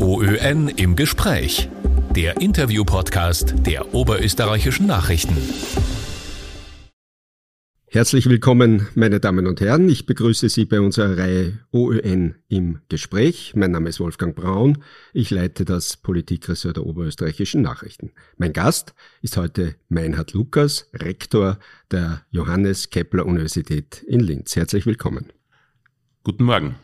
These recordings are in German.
OÖN im Gespräch. Der Interview-Podcast der Oberösterreichischen Nachrichten. Herzlich willkommen, meine Damen und Herren. Ich begrüße Sie bei unserer Reihe OÖN im Gespräch. Mein Name ist Wolfgang Braun. Ich leite das Politikressort der Oberösterreichischen Nachrichten. Mein Gast ist heute Meinhard Lukas, Rektor der Johannes Kepler Universität in Linz. Herzlich willkommen. Guten Morgen.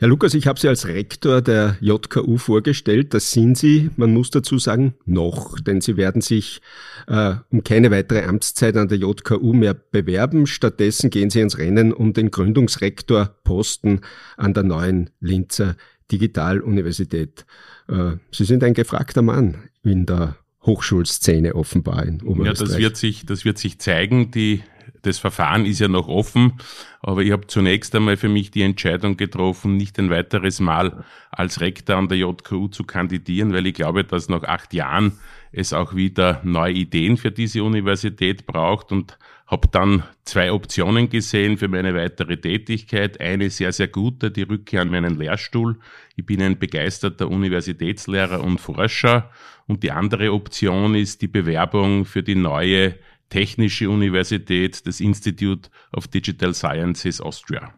Herr Lukas, ich habe Sie als Rektor der JKU vorgestellt. Das sind Sie, man muss dazu sagen, noch, denn Sie werden sich äh, um keine weitere Amtszeit an der JKU mehr bewerben. Stattdessen gehen Sie ins Rennen um den Gründungsrektorposten an der neuen Linzer Digitaluniversität. Äh, Sie sind ein gefragter Mann in der Hochschulszene offenbar in Oberösterreich. Ja, das wird sich, das wird sich zeigen. Die das Verfahren ist ja noch offen, aber ich habe zunächst einmal für mich die Entscheidung getroffen, nicht ein weiteres Mal als Rektor an der JKU zu kandidieren, weil ich glaube, dass nach acht Jahren es auch wieder neue Ideen für diese Universität braucht und habe dann zwei Optionen gesehen für meine weitere Tätigkeit. Eine sehr, sehr gute, die Rückkehr an meinen Lehrstuhl. Ich bin ein begeisterter Universitätslehrer und Forscher. Und die andere Option ist die Bewerbung für die neue Technische Universität, das Institute of Digital Sciences Austria.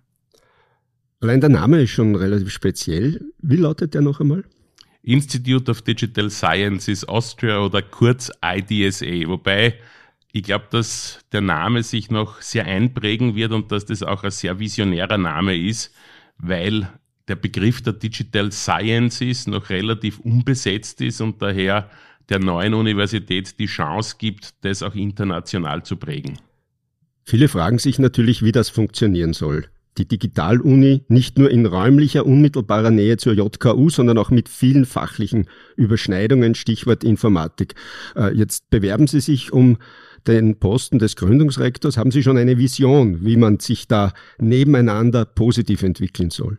Allein der Name ist schon relativ speziell. Wie lautet der noch einmal? Institute of Digital Sciences Austria oder kurz IDSA. Wobei ich glaube, dass der Name sich noch sehr einprägen wird und dass das auch ein sehr visionärer Name ist, weil der Begriff der Digital Sciences noch relativ unbesetzt ist und daher der neuen Universität die Chance gibt, das auch international zu prägen. Viele fragen sich natürlich, wie das funktionieren soll. Die Digitaluni nicht nur in räumlicher unmittelbarer Nähe zur JKU, sondern auch mit vielen fachlichen Überschneidungen, Stichwort Informatik. Äh, jetzt bewerben Sie sich um den Posten des Gründungsrektors. Haben Sie schon eine Vision, wie man sich da nebeneinander positiv entwickeln soll?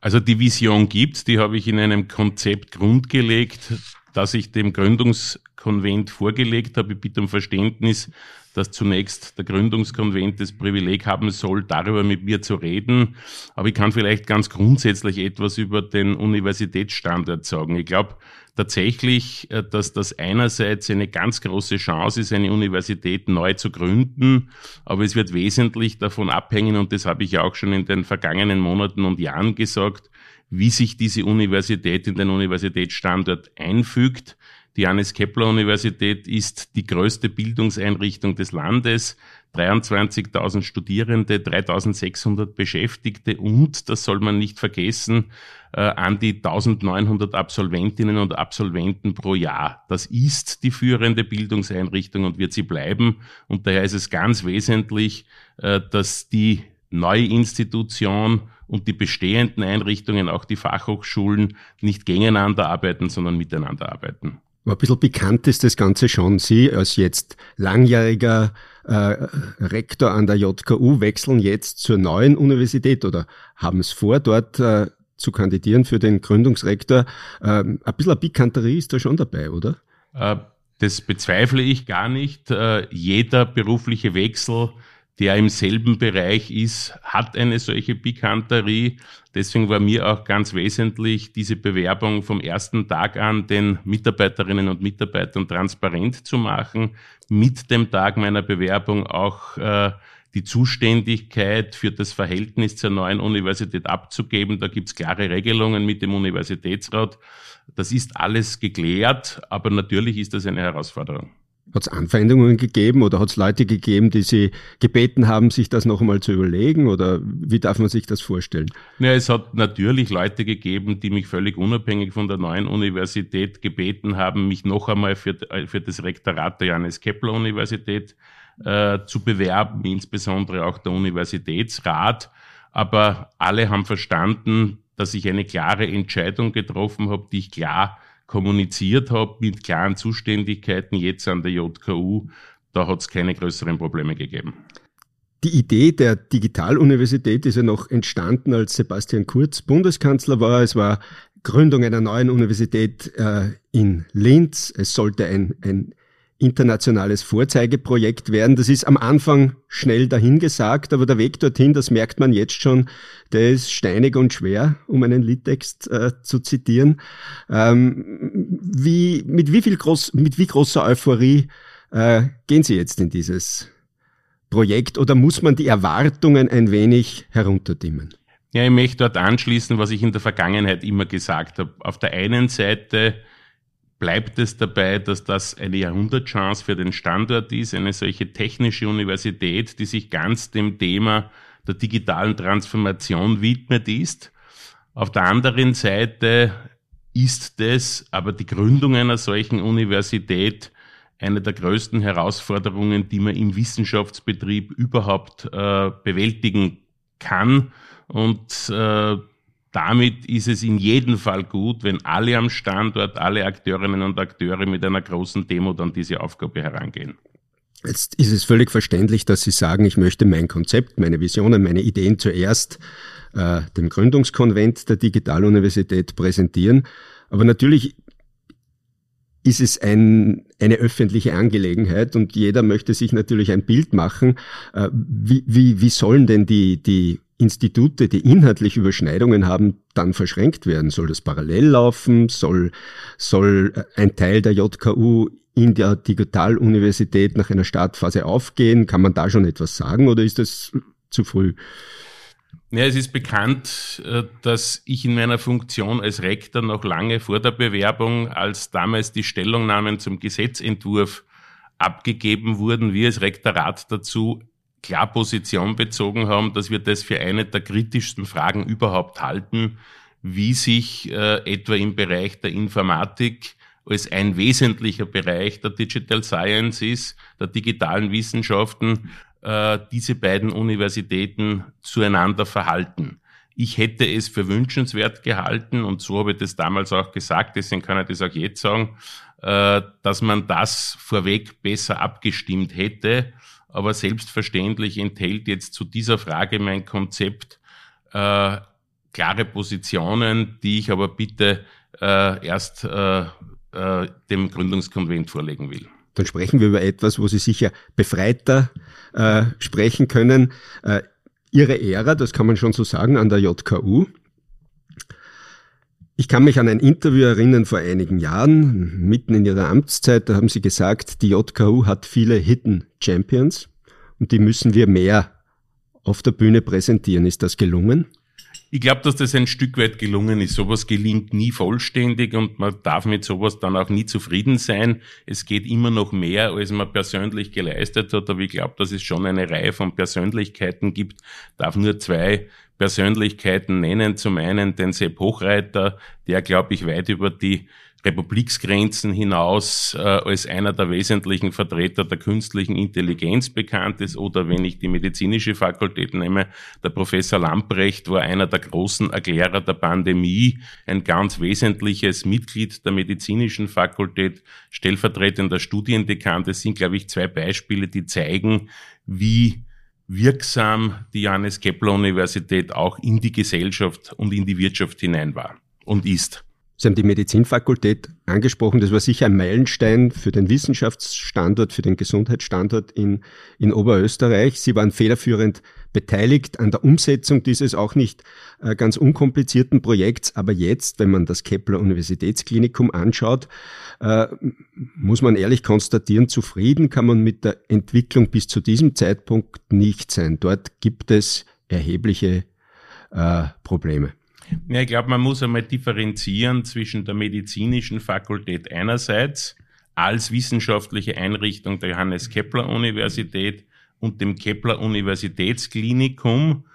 Also die Vision gibt's, die habe ich in einem Konzept grundgelegt, das ich dem Gründungskonvent vorgelegt habe. Ich bitte um Verständnis, dass zunächst der Gründungskonvent das Privileg haben soll, darüber mit mir zu reden. Aber ich kann vielleicht ganz grundsätzlich etwas über den Universitätsstandort sagen. Ich glaube tatsächlich, äh, dass das einerseits eine ganz große Chance ist, eine Universität neu zu gründen. Aber es wird wesentlich davon abhängen, und das habe ich ja auch schon in den vergangenen Monaten und Jahren gesagt, wie sich diese Universität in den Universitätsstandort einfügt. Die Johannes Kepler Universität ist die größte Bildungseinrichtung des Landes. 23.000 Studierende, 3.600 Beschäftigte und, das soll man nicht vergessen, äh, an die 1.900 Absolventinnen und Absolventen pro Jahr. Das ist die führende Bildungseinrichtung und wird sie bleiben. Und daher ist es ganz wesentlich, äh, dass die neue Institution und die bestehenden Einrichtungen, auch die Fachhochschulen, nicht gegeneinander arbeiten, sondern miteinander arbeiten. ein bisschen bekannt ist das Ganze schon. Sie als jetzt langjähriger äh, Rektor an der JKU wechseln jetzt zur neuen Universität oder haben es vor, dort äh, zu kandidieren für den Gründungsrektor. Ähm, ein bisschen Pikanterie ist da schon dabei, oder? Äh, das bezweifle ich gar nicht. Äh, jeder berufliche Wechsel der im selben Bereich ist, hat eine solche Pikanterie. Deswegen war mir auch ganz wesentlich, diese Bewerbung vom ersten Tag an den Mitarbeiterinnen und Mitarbeitern transparent zu machen, mit dem Tag meiner Bewerbung auch äh, die Zuständigkeit für das Verhältnis zur neuen Universität abzugeben. Da gibt's klare Regelungen mit dem Universitätsrat. Das ist alles geklärt, aber natürlich ist das eine Herausforderung. Hat es Anfeindungen gegeben oder hat es Leute gegeben, die Sie gebeten haben, sich das noch einmal zu überlegen? Oder wie darf man sich das vorstellen? Ja, es hat natürlich Leute gegeben, die mich völlig unabhängig von der neuen Universität gebeten haben, mich noch einmal für, für das Rektorat der Johannes Kepler Universität äh, zu bewerben, insbesondere auch der Universitätsrat. Aber alle haben verstanden, dass ich eine klare Entscheidung getroffen habe, die ich klar kommuniziert habe mit klaren Zuständigkeiten jetzt an der JKU, da hat es keine größeren Probleme gegeben. Die Idee der Digitaluniversität ist ja noch entstanden, als Sebastian Kurz Bundeskanzler war. Es war Gründung einer neuen Universität äh, in Linz. Es sollte ein, ein internationales Vorzeigeprojekt werden. Das ist am Anfang schnell dahingesagt, aber der Weg dorthin, das merkt man jetzt schon, der ist steinig und schwer, um einen Liedtext äh, zu zitieren. Ähm, wie, mit, wie viel groß, mit wie großer Euphorie äh, gehen Sie jetzt in dieses Projekt oder muss man die Erwartungen ein wenig herunterdimmen? Ja, ich möchte dort anschließen, was ich in der Vergangenheit immer gesagt habe. Auf der einen Seite bleibt es dabei, dass das eine Jahrhundertchance für den Standort ist, eine solche technische Universität, die sich ganz dem Thema der digitalen Transformation widmet ist. Auf der anderen Seite ist es aber die Gründung einer solchen Universität eine der größten Herausforderungen, die man im Wissenschaftsbetrieb überhaupt äh, bewältigen kann. Und äh, damit ist es in jedem Fall gut, wenn alle am Standort, alle Akteurinnen und Akteure mit einer großen Demo dann diese Aufgabe herangehen. Jetzt ist es völlig verständlich, dass Sie sagen, ich möchte mein Konzept, meine Visionen, meine Ideen zuerst äh, dem Gründungskonvent der Digitaluniversität präsentieren. Aber natürlich ist es ein, eine öffentliche Angelegenheit und jeder möchte sich natürlich ein Bild machen. Äh, wie, wie, wie sollen denn die, die Institute, die inhaltlich Überschneidungen haben, dann verschränkt werden? Soll das parallel laufen? Soll, soll ein Teil der JKU in der Digitaluniversität nach einer Startphase aufgehen? Kann man da schon etwas sagen oder ist das zu früh? Ja, es ist bekannt, äh, dass ich in meiner Funktion als Rektor noch lange vor der Bewerbung, als damals die Stellungnahmen zum Gesetzentwurf abgegeben wurden, wir als Rektorat dazu klar Position bezogen haben, dass wir das für eine der kritischsten Fragen überhaupt halten, wie sich äh, etwa im Bereich der Informatik als ein wesentlicher Bereich der Digital Sciences, der digitalen Wissenschaften, äh, diese beiden Universitäten zueinander verhalten. Ich hätte es für wünschenswert gehalten und so habe ich das damals auch gesagt, deswegen kann ich das auch jetzt sagen, äh, dass man das vorweg besser abgestimmt hätte. Aber selbstverständlich enthält jetzt zu dieser Frage mein Konzept äh, klare Positionen, die ich aber bitte äh, erst äh, äh, dem Gründungskonvent vorlegen will. Dann sprechen wir über etwas, wo Sie sicher befreiter äh, sprechen können. Äh, Ihre Ära, das kann man schon so sagen, an der JKU. Ich kann mich an ein Interview erinnern vor einigen Jahren, mitten in Ihrer Amtszeit, da haben Sie gesagt, die JKU hat viele Hidden Champions und die müssen wir mehr auf der Bühne präsentieren. Ist das gelungen? Ich glaube, dass das ein Stück weit gelungen ist. Sowas gelingt nie vollständig und man darf mit sowas dann auch nie zufrieden sein. Es geht immer noch mehr, als man persönlich geleistet hat. Aber ich glaube, dass es schon eine Reihe von Persönlichkeiten gibt. Darf nur zwei Persönlichkeiten nennen. Zum einen den Sepp Hochreiter, der, glaube ich, weit über die Republiksgrenzen hinaus äh, als einer der wesentlichen Vertreter der künstlichen Intelligenz bekannt ist. Oder wenn ich die medizinische Fakultät nehme, der Professor Lamprecht war einer der großen Erklärer der Pandemie, ein ganz wesentliches Mitglied der medizinischen Fakultät, stellvertretender Studiendekan. Das sind, glaube ich, zwei Beispiele, die zeigen, wie wirksam die Johannes Kepler Universität auch in die Gesellschaft und in die Wirtschaft hinein war und ist. Sie haben die Medizinfakultät angesprochen. Das war sicher ein Meilenstein für den Wissenschaftsstandort, für den Gesundheitsstandort in, in Oberösterreich. Sie waren federführend beteiligt an der Umsetzung dieses auch nicht äh, ganz unkomplizierten Projekts. Aber jetzt, wenn man das Kepler Universitätsklinikum anschaut, äh, muss man ehrlich konstatieren, zufrieden kann man mit der Entwicklung bis zu diesem Zeitpunkt nicht sein. Dort gibt es erhebliche äh, Probleme. Ja, ich glaube, man muss einmal differenzieren zwischen der medizinischen Fakultät einerseits als wissenschaftliche Einrichtung der Johannes Kepler Universität und dem Kepler Universitätsklinikum,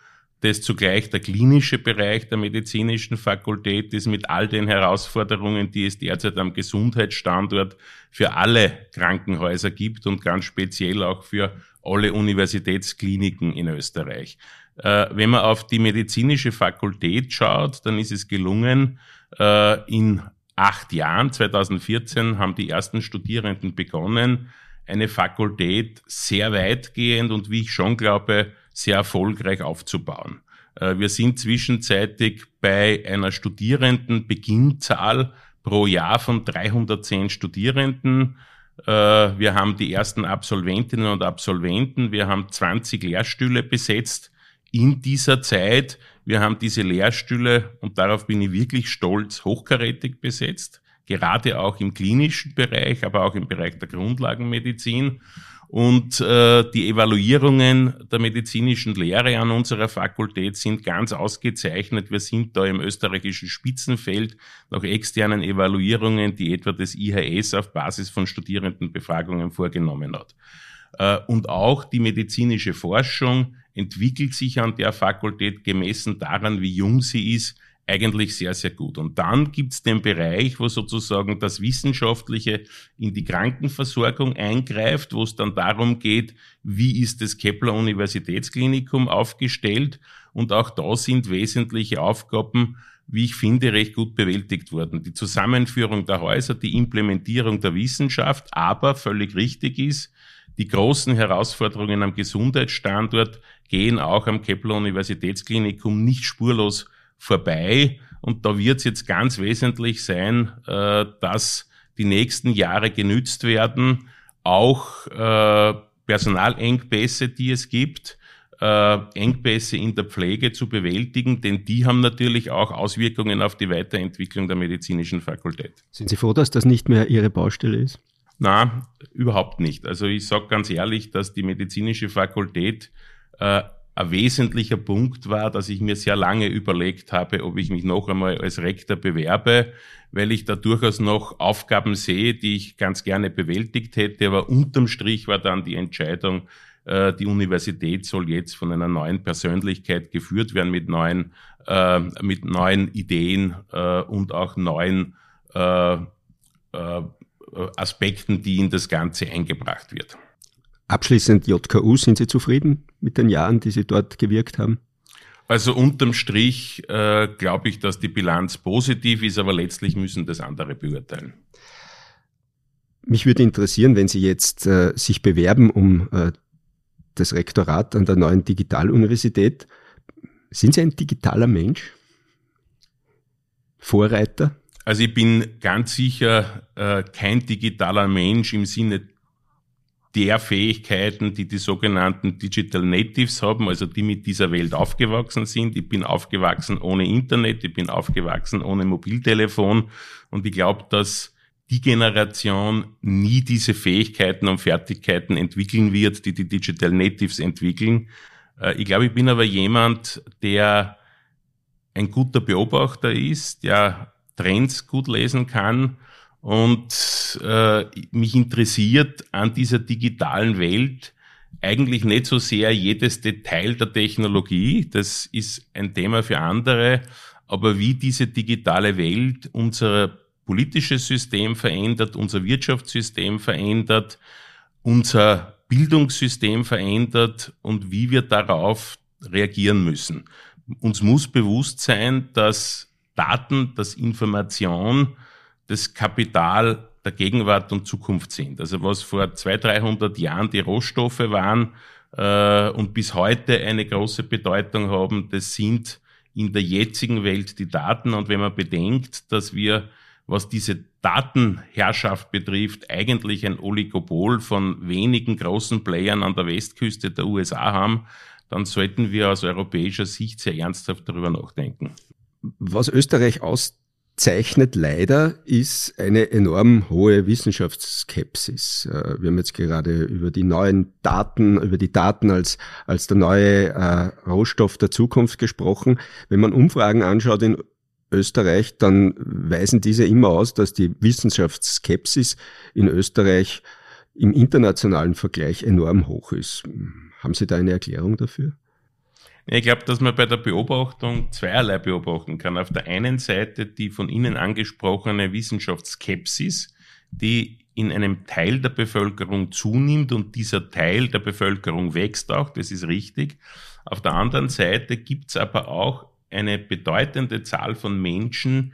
das zugleich der klinische Bereich der medizinischen Fakultät ist mit all den Herausforderungen, die es derzeit am Gesundheitsstandort für alle Krankenhäuser gibt und ganz speziell auch für alle Universitätskliniken in Österreich. Äh, wenn man auf die medizinische Fakultät schaut, dann ist es gelungen, äh, in acht Jahren, 2014, haben die ersten Studierenden begonnen, eine Fakultät sehr weitgehend und wie ich schon glaube, sehr erfolgreich aufzubauen. Äh, wir sind zwischenzeitig bei einer Studierendenbeginnzahl pro Jahr von 310 Studierenden wir haben die ersten Absolventinnen und Absolventen. Wir haben 20 Lehrstühle besetzt in dieser Zeit. Wir haben diese Lehrstühle, und darauf bin ich wirklich stolz, hochkarätig besetzt. Gerade auch im klinischen Bereich, aber auch im Bereich der Grundlagenmedizin. Und äh, die Evaluierungen der medizinischen Lehre an unserer Fakultät sind ganz ausgezeichnet. Wir sind da im österreichischen Spitzenfeld nach externen Evaluierungen, die etwa das IHS auf Basis von Studierendenbefragungen vorgenommen hat. Äh, und auch die medizinische Forschung entwickelt sich an der Fakultät gemessen daran, wie jung sie ist, eigentlich sehr, sehr gut. Und dann gibt's den Bereich, wo sozusagen das Wissenschaftliche in die Krankenversorgung eingreift, wo es dann darum geht, wie ist das Kepler Universitätsklinikum aufgestellt. Und auch da sind wesentliche Aufgaben, wie ich finde, recht gut bewältigt worden. Die Zusammenführung der Häuser, die Implementierung der Wissenschaft, aber völlig richtig ist, die großen Herausforderungen am Gesundheitsstandort gehen auch am Kepler Universitätsklinikum nicht spurlos vorbei. Und da wird es jetzt ganz wesentlich sein, äh, dass die nächsten Jahre genützt werden, auch äh, Personalengpässe, die es gibt, äh, Engpässe in der Pflege zu bewältigen, denn die haben natürlich auch Auswirkungen auf die Weiterentwicklung der medizinischen Fakultät. Sind Sie froh, dass das nicht mehr Ihre Baustelle ist? Na, überhaupt nicht. Also ich sage ganz ehrlich, dass die medizinische Fakultät äh, ein wesentlicher Punkt war, dass ich mir sehr lange überlegt habe, ob ich mich noch einmal als Rektor bewerbe, weil ich da durchaus noch Aufgaben sehe, die ich ganz gerne bewältigt hätte. Aber unterm Strich war dann die Entscheidung, äh, die Universität soll jetzt von einer neuen Persönlichkeit geführt werden mit neuen, äh, mit neuen Ideen äh, und auch neuen Aspekten, die in das Ganze eingebracht wird. Abschließend JKU, sind Sie zufrieden mit den Jahren, die Sie dort gewirkt haben? Also unterm Strich äh, glaube ich, dass die Bilanz positiv ist, aber letztlich müssen das andere beurteilen. Mich würde interessieren, wenn Sie jetzt äh, sich bewerben um äh, das Rektorat an der neuen Digitaluniversität. Sind Sie ein digitaler Mensch? Vorreiter? Also ich bin ganz sicher äh, kein digitaler Mensch im Sinne der Fähigkeiten, die die sogenannten Digital Natives haben, also die mit dieser Welt aufgewachsen sind. Ich bin aufgewachsen ohne Internet, ich bin aufgewachsen ohne Mobiltelefon und ich glaube, dass die Generation nie diese Fähigkeiten und Fertigkeiten entwickeln wird, die die Digital Natives entwickeln. Äh, ich glaube, ich bin aber jemand, der ein guter Beobachter ist, der Trends gut lesen kann. Und äh, mich interessiert an dieser digitalen Welt eigentlich nicht so sehr jedes Detail der Technologie, das ist ein Thema für andere, aber wie diese digitale Welt unser politisches System verändert, unser Wirtschaftssystem verändert, unser Bildungssystem verändert und wie wir darauf reagieren müssen. Uns muss bewusst sein, dass Daten, dass Information das Kapital der Gegenwart und Zukunft sind. Also was vor 200, 300 Jahren die Rohstoffe waren äh, und bis heute eine große Bedeutung haben, das sind in der jetzigen Welt die Daten. Und wenn man bedenkt, dass wir, was diese Datenherrschaft betrifft, eigentlich ein Oligopol von wenigen großen Playern an der Westküste der USA haben, dann sollten wir aus europäischer Sicht sehr ernsthaft darüber nachdenken. Was Österreich aus zeichnet leider, ist eine enorm hohe Wissenschaftsskepsis. Äh, wir haben jetzt gerade über die neuen Daten, über die Daten als, als der neue äh, Rohstoff der Zukunft gesprochen. Wenn man Umfragen anschaut in Österreich, dann weisen diese immer aus, dass die Wissenschaftsskepsis in Österreich im internationalen Vergleich enorm hoch ist. Haben Sie da eine Erklärung dafür? Ich glaube, dass man bei der Beobachtung zweierlei beobachten kann. Auf der einen Seite die von Ihnen angesprochene Wissenschaftsskepsis, die in einem Teil der Bevölkerung zunimmt und dieser Teil der Bevölkerung wächst auch, das ist richtig. Auf der anderen Seite gibt es aber auch eine bedeutende Zahl von Menschen,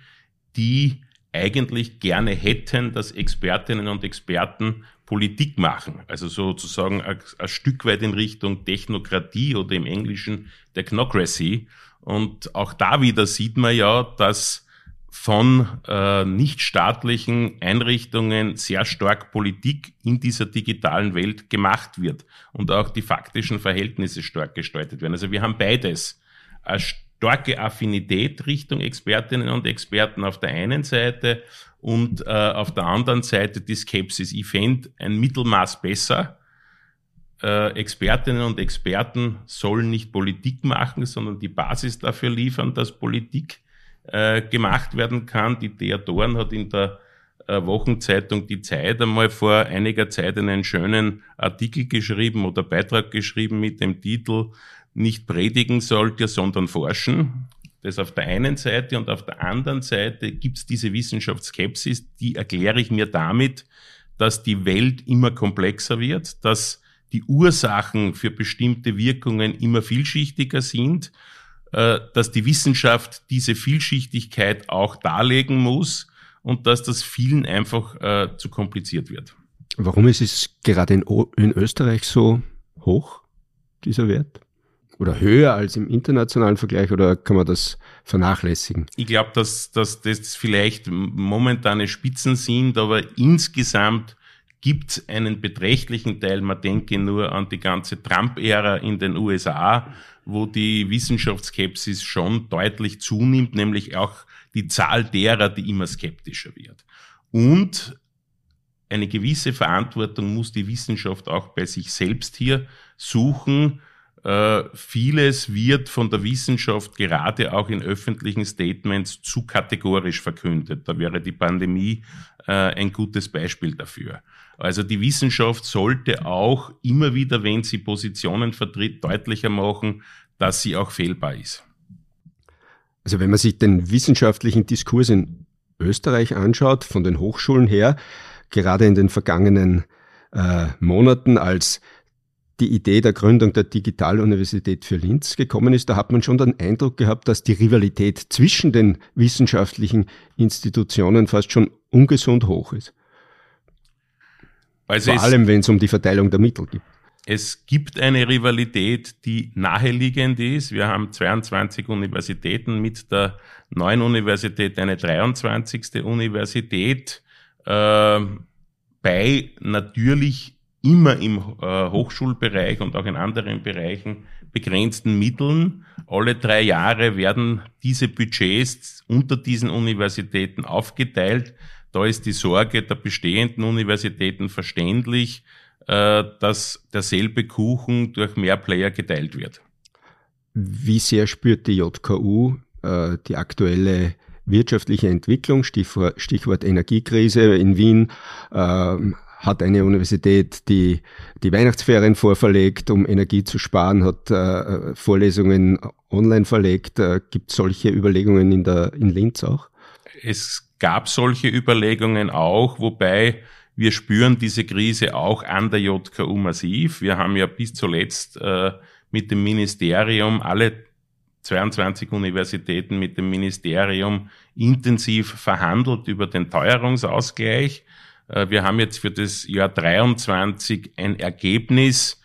die eigentlich gerne hätten, dass Expertinnen und Experten Politik machen, also sozusagen ein, ein, Stück weit in Richtung Technokratie oder im Englischen Technocracy. Und auch da wieder sieht man ja, dass von äh, nichtstaatlichen Einrichtungen sehr stark Politik in dieser digitalen Welt gemacht wird und auch die faktischen Verhältnisse stark gestaltet werden. Also wir haben beides. Eine starke Affinität Richtung Expertinnen und Experten auf der einen Seite und äh, auf der anderen Seite die Skepsis. Ich fände ein Mittelmaß besser. Äh, Expertinnen und Experten sollen nicht Politik machen, sondern die Basis dafür liefern, dass Politik äh, gemacht werden kann. Die Thea Dorn hat in der äh, Wochenzeitung Die Zeit einmal vor einiger Zeit einen schönen Artikel geschrieben oder Beitrag geschrieben mit dem Titel Nicht predigen sollt ihr, sondern forschen. Das auf der einen Seite und auf der anderen Seite gibt es diese Wissenschaftsskepsis, die erkläre ich mir damit, dass die Welt immer komplexer wird, dass die Ursachen für bestimmte Wirkungen immer vielschichtiger sind äh, dass die Wissenschaft diese Vielschichtigkeit auch darlegen muss und dass das vielen einfach äh, zu kompliziert wird. Warum ist es gerade in, in Österreich so hoch, dieser Wert? Oder höher als im internationalen Vergleich oder kann man das vernachlässigen? Ich glaube, dass, dass das vielleicht momentane Spitzen sind, aber insgesamt gibt es einen beträchtlichen Teil, man denke nur an die ganze Trump-Ära in den USA, wo die Wissenschaftsskepsis schon deutlich zunimmt, nämlich auch die Zahl derer, die immer skeptischer wird. Und eine gewisse Verantwortung muss die Wissenschaft auch bei sich selbst hier suchen. Äh, vieles wird von der Wissenschaft gerade auch in öffentlichen Statements zu kategorisch verkündet. Da wäre die Pandemie äh, ein gutes Beispiel dafür. Also die Wissenschaft sollte auch immer wieder, wenn sie Positionen vertritt, deutlicher machen, dass sie auch fehlbar ist. Also wenn man sich den wissenschaftlichen Diskurs in Österreich anschaut, von den Hochschulen her, gerade in den vergangenen äh, Monaten, als die Idee der Gründung der Digitaluniversität für Linz gekommen ist, da hat man schon den Eindruck gehabt, dass die Rivalität zwischen den wissenschaftlichen Institutionen fast schon ungesund hoch ist. Also Vor allem, wenn es um die Verteilung der Mittel geht. Es gibt eine Rivalität, die naheliegend ist. Wir haben 22 Universitäten mit der neuen Universität eine 23. Universität äh, bei natürlich immer im äh, Hochschulbereich und auch in anderen Bereichen begrenzten Mitteln. Alle drei Jahre werden diese Budgets unter diesen Universitäten aufgeteilt. Da ist die Sorge der bestehenden Universitäten verständlich, äh, dass derselbe Kuchen durch mehr Player geteilt wird. Wie sehr spürt die JKU äh, die aktuelle wirtschaftliche Entwicklung, Stichwort, Stichwort Energiekrise in Wien? Hat eine Universität die, die Weihnachtsferien vorverlegt, um Energie zu sparen, hat äh, Vorlesungen online verlegt. Äh, Gibt solche Überlegungen in, der, in Linz auch? Es gab solche Überlegungen auch, wobei wir spüren diese Krise auch an der JKU massiv. Wir haben ja bis zuletzt äh, mit dem Ministerium alle 22 Universitäten mit dem Ministerium intensiv verhandelt über den Teuerungsausgleich. Äh, wir haben jetzt für das Jahr 23 ein Ergebnis,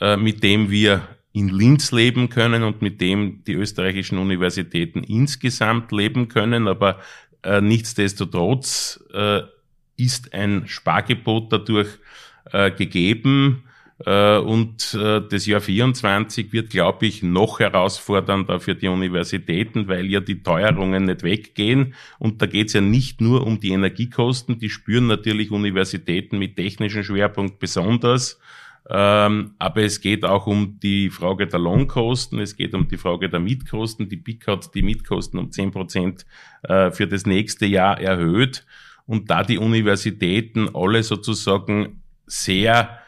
äh, mit dem wir in Linz leben können und mit dem die österreichischen Universitäten insgesamt leben können. Aber äh, nichtsdestotrotz ist ein Spargebot dadurch gegeben. Und das Jahr 24 wird, glaube ich, noch herausfordernder für die Universitäten, weil ja die Teuerungen nicht weggehen. Und da geht es ja nicht nur um die Energiekosten, die spüren natürlich Universitäten mit technischem Schwerpunkt besonders. Ähm, aber es geht auch um die Frage der Lohnkosten, es geht um die Frage der Mietkosten. Die BIC hat die Mietkosten um zehn Prozent äh, für das nächste Jahr erhöht. Und da die Universitäten alle sozusagen sehr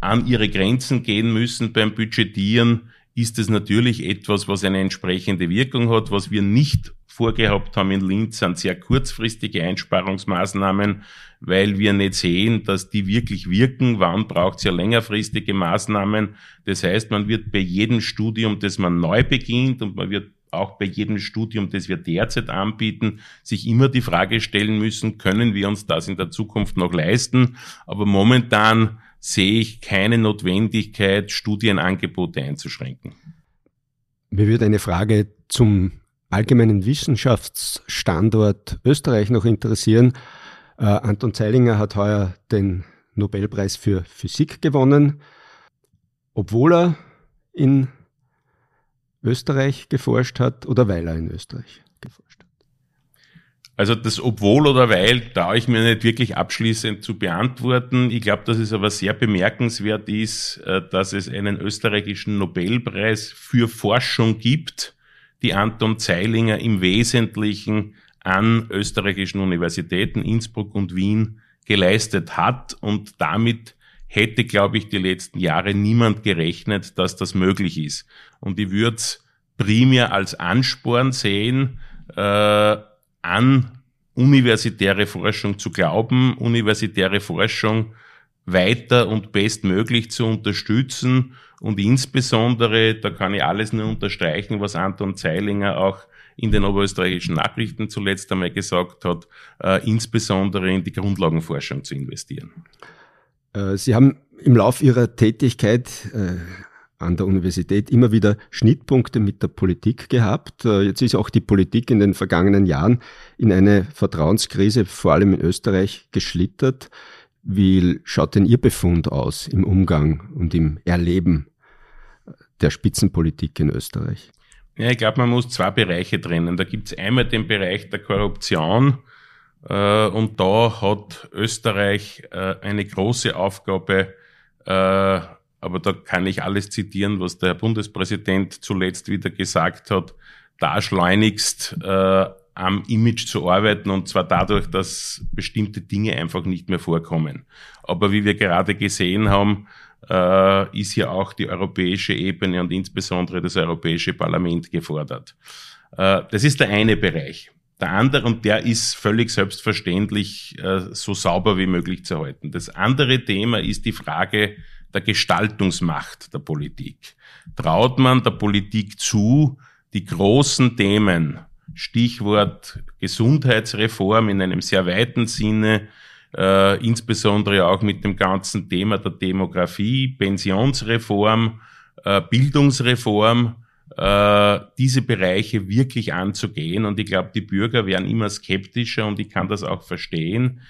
an ihre Grenzen gehen müssen beim Budgetieren, ist es natürlich etwas, was eine entsprechende Wirkung hat. Was wir nicht vorgehabt haben in Linz, sind sehr kurzfristige Einsparungsmaßnahmen, weil wir nicht sehen, dass die wirklich wirken. Wann braucht es ja längerfristige Maßnahmen? Das heißt, man wird bei jedem Studium, das man neu beginnt und man wird auch bei jedem Studium, das wir derzeit anbieten, sich immer die Frage stellen müssen, können wir uns das in der Zukunft noch leisten? Aber momentan sehe ich keine Notwendigkeit, Studienangebote einzuschränken. Mir wird eine Frage zum allgemeinen Wissenschaftsstandort Österreich noch interessieren. Äh, Anton Zeilinger hat heuer den Nobelpreis für Physik gewonnen, obwohl er in Österreich geforscht hat oder weil er in Österreich. Also das obwohl oder weil traue ich mir nicht wirklich abschließend zu beantworten. Ich glaube, dass es aber sehr bemerkenswert ist, äh, dass es einen österreichischen Nobelpreis für Forschung gibt, die Anton Zeilinger im Wesentlichen an österreichischen Universitäten Innsbruck und Wien geleistet hat und damit hätte, glaube ich, die letzten Jahre niemand gerechnet, dass das möglich ist. Und ich würde es primär als Ansporn sehen, äh, an universitäre Forschung zu glauben, universitäre Forschung weiter und bestmöglich zu unterstützen und insbesondere, da kann ich alles nur unterstreichen, was Anton Zeilinger auch in den oberösterreichischen Nachrichten zuletzt einmal gesagt hat, äh, insbesondere in die Grundlagenforschung zu investieren. Äh, Sie haben im Lauf Ihrer Tätigkeit äh, an der Universität immer wieder Schnittpunkte mit der Politik gehabt. Äh, jetzt ist auch die Politik in den vergangenen Jahren in eine Vertrauenskrise, vor allem in Österreich, geschlittert. Wie schaut denn Ihr Befund aus im Umgang und im Erleben der Spitzenpolitik in Österreich? Ja, ich glaube, man muss zwei Bereiche trennen. Da gibt es einmal den Bereich der Korruption äh, und da hat Österreich äh, eine große Aufgabe, aber da kann ich alles zitieren, was der Bundespräsident zuletzt wieder gesagt hat, da schleunigst äh, am Image zu arbeiten und zwar dadurch, dass bestimmte Dinge einfach nicht mehr vorkommen. Aber wie wir gerade gesehen haben, äh, ist hier auch die europäische Ebene und insbesondere das Europäische Parlament gefordert. Äh, das ist der eine Bereich. Der andere, und der ist völlig selbstverständlich äh, so sauber wie möglich zu halten. Das andere Thema ist die Frage der Gestaltungsmacht der Politik. Traut man der Politik zu, die großen Themen, Stichwort Gesundheitsreform in einem sehr weiten Sinne, äh, insbesondere auch mit dem ganzen Thema der Demografie, Pensionsreform, äh, Bildungsreform, äh, diese Bereiche wirklich anzugehen. Und ich glaube, die Bürger werden immer skeptischer und ich kann das auch verstehen,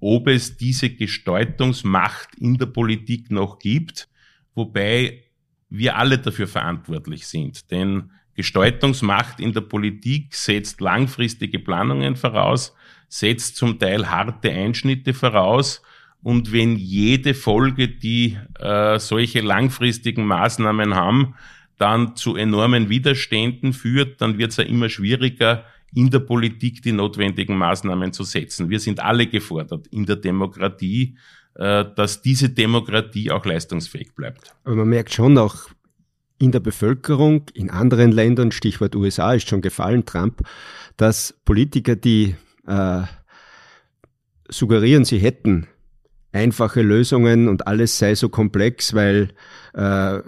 ob es diese Gestaltungsmacht in der Politik noch gibt, wobei wir alle dafür verantwortlich sind. Denn Gestaltungsmacht in der Politik setzt langfristige Planungen voraus, setzt zum Teil harte Einschnitte voraus. Und wenn jede Folge, die äh, solche langfristigen Maßnahmen haben, dann zu enormen Widerständen führt, dann wird es ja immer schwieriger, in der Politik die notwendigen Maßnahmen zu setzen. Wir sind alle gefordert in der Demokratie, äh, dass diese Demokratie auch leistungsfähig bleibt. Aber man merkt schon auch in der Bevölkerung, in anderen Ländern, Stichwort USA ist schon gefallen, Trump, dass Politiker, die äh, suggerieren, sie hätten einfache Lösungen und alles sei so komplex, weil äh,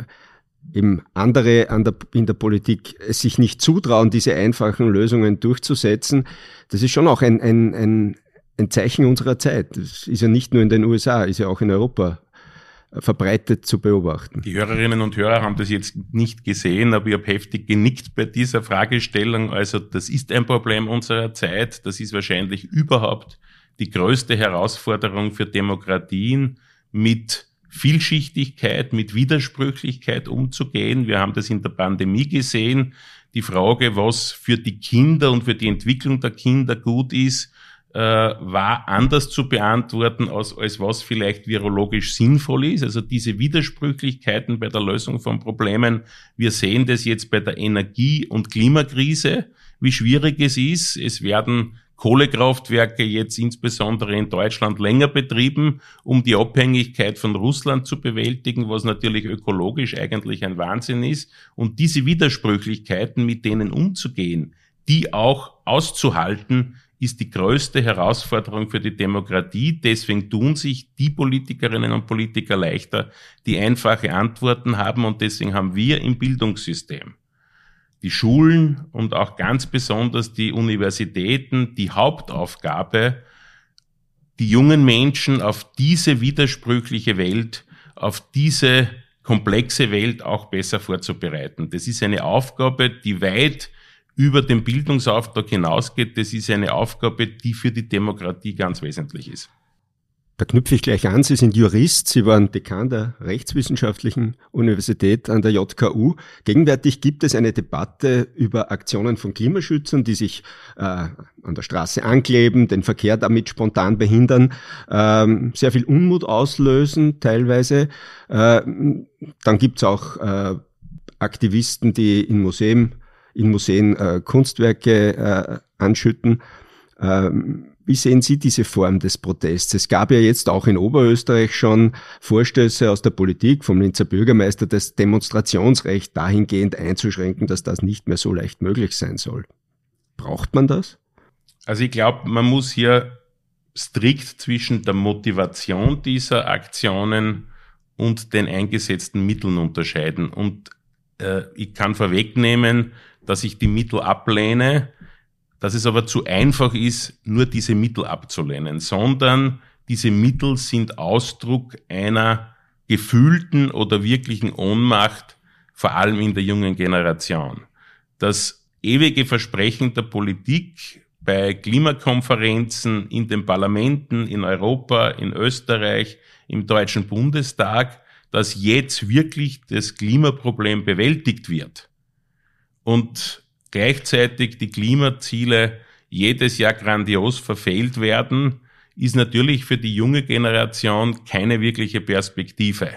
eben andere an der, in der Politik sich nicht zutrauen, diese einfachen Lösungen durchzusetzen. Das ist schon auch ein, ein, ein, ein Zeichen unserer Zeit. Das ist ja nicht nur in den USA, ist ja auch in Europa verbreitet zu beobachten. Die Hörerinnen und Hörer haben das jetzt nicht gesehen, aber ich habe heftig genickt bei dieser Fragestellung. Also das ist ein Problem unserer Zeit. Das ist wahrscheinlich überhaupt die größte Herausforderung für Demokratien mit Vielschichtigkeit, mit Widersprüchlichkeit umzugehen. Wir haben das in der Pandemie gesehen. Die Frage, was für die Kinder und für die Entwicklung der Kinder gut ist, äh, war anders zu beantworten, als, als was vielleicht virologisch sinnvoll ist. Also diese Widersprüchlichkeiten bei der Lösung von Problemen. Wir sehen das jetzt bei der Energie- und Klimakrise, wie schwierig es ist. Es werden Kohlekraftwerke jetzt insbesondere in Deutschland länger betrieben, um die Abhängigkeit von Russland zu bewältigen, was natürlich ökologisch eigentlich ein Wahnsinn ist. Und diese Widersprüchlichkeiten, mit denen umzugehen, die auch auszuhalten, ist die größte Herausforderung für die Demokratie. Deswegen tun sich die Politikerinnen und Politiker leichter, die einfache Antworten haben. Und deswegen haben wir im Bildungssystem die Schulen und auch ganz besonders die Universitäten die Hauptaufgabe, die jungen Menschen auf diese widersprüchliche Welt, auf diese komplexe Welt auch besser vorzubereiten. Das ist eine Aufgabe, die weit über den Bildungsauftrag hinausgeht, das ist eine Aufgabe, die für die Demokratie ganz wesentlich ist. Da knüpfe ich gleich an. Sie sind Jurist, Sie waren Dekan der Rechtswissenschaftlichen Universität an der JKU. Gegenwärtig gibt es eine Debatte über Aktionen von Klimaschützern, die sich äh, an der Straße ankleben, den Verkehr damit spontan behindern, ähm, sehr viel Unmut auslösen teilweise. Äh, dann gibt's auch äh, Aktivisten, die in Museen, in Museen äh, Kunstwerke äh, anschütten. Ähm, wie sehen Sie diese Form des Protests? Es gab ja jetzt auch in Oberösterreich schon Vorstöße aus der Politik vom Linzer Bürgermeister, das Demonstrationsrecht dahingehend einzuschränken, dass das nicht mehr so leicht möglich sein soll. Braucht man das? Also ich glaube, man muss hier strikt zwischen der Motivation dieser Aktionen und den eingesetzten Mitteln unterscheiden. Und äh, ich kann vorwegnehmen, dass ich die Mittel ablehne, dass es aber zu einfach ist, nur diese Mittel abzulehnen, sondern diese Mittel sind Ausdruck einer gefühlten oder wirklichen Ohnmacht, vor allem in der jungen Generation. Das ewige Versprechen der Politik bei Klimakonferenzen in den Parlamenten in Europa, in Österreich, im Deutschen Bundestag, dass jetzt wirklich das Klimaproblem bewältigt wird. Und gleichzeitig die Klimaziele jedes Jahr grandios verfehlt werden, ist natürlich für die junge Generation keine wirkliche Perspektive.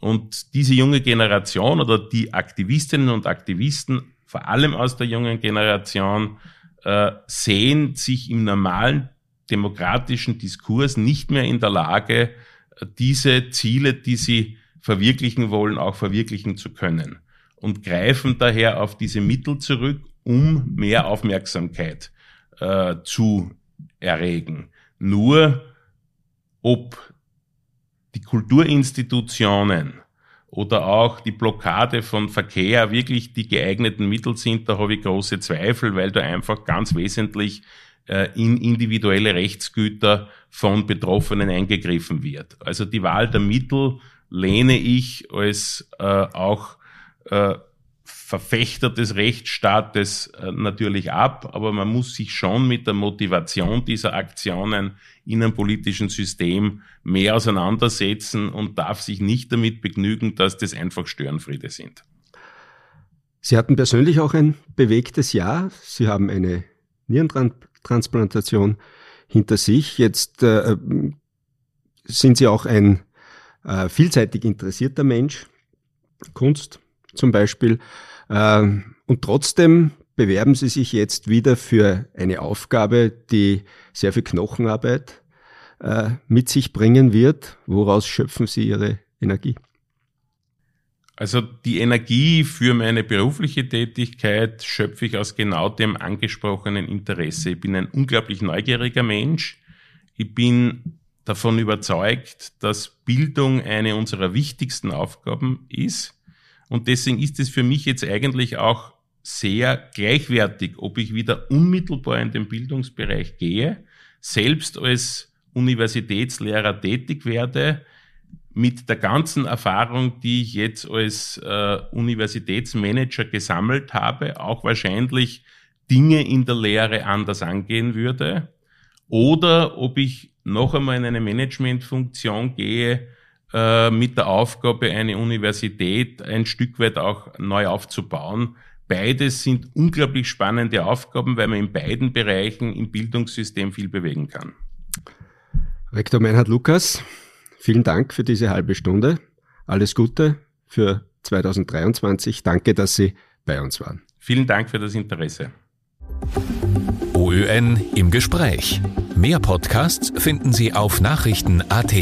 Und diese junge Generation oder die Aktivistinnen und Aktivisten, vor allem aus der jungen Generation, äh, sehen sich im normalen demokratischen Diskurs nicht mehr in der Lage, diese Ziele, die sie verwirklichen wollen, auch verwirklichen zu können und greifen daher auf diese Mittel zurück, um mehr Aufmerksamkeit äh, zu erregen. Nur ob die Kulturinstitutionen oder auch die Blockade von Verkehr wirklich die geeigneten Mittel sind, da habe ich große Zweifel, weil da einfach ganz wesentlich äh, in individuelle Rechtsgüter von Betroffenen eingegriffen wird. Also die Wahl der Mittel lehne ich als äh, auch äh, Verfechter des Rechtsstaates äh, natürlich ab, aber man muss sich schon mit der Motivation dieser Aktionen in einem politischen System mehr auseinandersetzen und darf sich nicht damit begnügen, dass das einfach Störenfriede sind. Sie hatten persönlich auch ein bewegtes Jahr. Sie haben eine Nierentransplantation hinter sich. Jetzt äh, sind Sie auch ein äh, vielseitig interessierter Mensch. Kunst, zum Beispiel. Ähm, und trotzdem bewerben Sie sich jetzt wieder für eine Aufgabe, die sehr viel Knochenarbeit äh, mit sich bringen wird. Woraus schöpfen Sie Ihre Energie? Also die Energie für meine berufliche Tätigkeit schöpfe ich aus genau dem angesprochenen Interesse. Ich bin ein unglaublich neugieriger Mensch. Ich bin davon überzeugt, dass Bildung eine unserer wichtigsten Aufgaben ist. Und deswegen ist es für mich jetzt eigentlich auch sehr gleichwertig, ob ich wieder unmittelbar in den Bildungsbereich gehe, selbst als Universitätslehrer tätig werde, mit der ganzen Erfahrung, die ich jetzt als äh, Universitätsmanager gesammelt habe, auch wahrscheinlich Dinge in der Lehre anders angehen würde, oder ob ich noch einmal in eine Managementfunktion gehe, äh, mit der Aufgabe, eine Universität ein Stück weit auch neu aufzubauen. Beides sind unglaublich spannende Aufgaben, weil man in beiden Bereichen im Bildungssystem viel bewegen kann. Rektor Meinhard Lukas, vielen Dank für diese halbe Stunde. Alles Gute für 2023. Danke, dass Sie bei uns waren. Vielen Dank für das Interesse. OÖN im Gespräch. Mehr Podcasts finden Sie auf Nachrichten.at.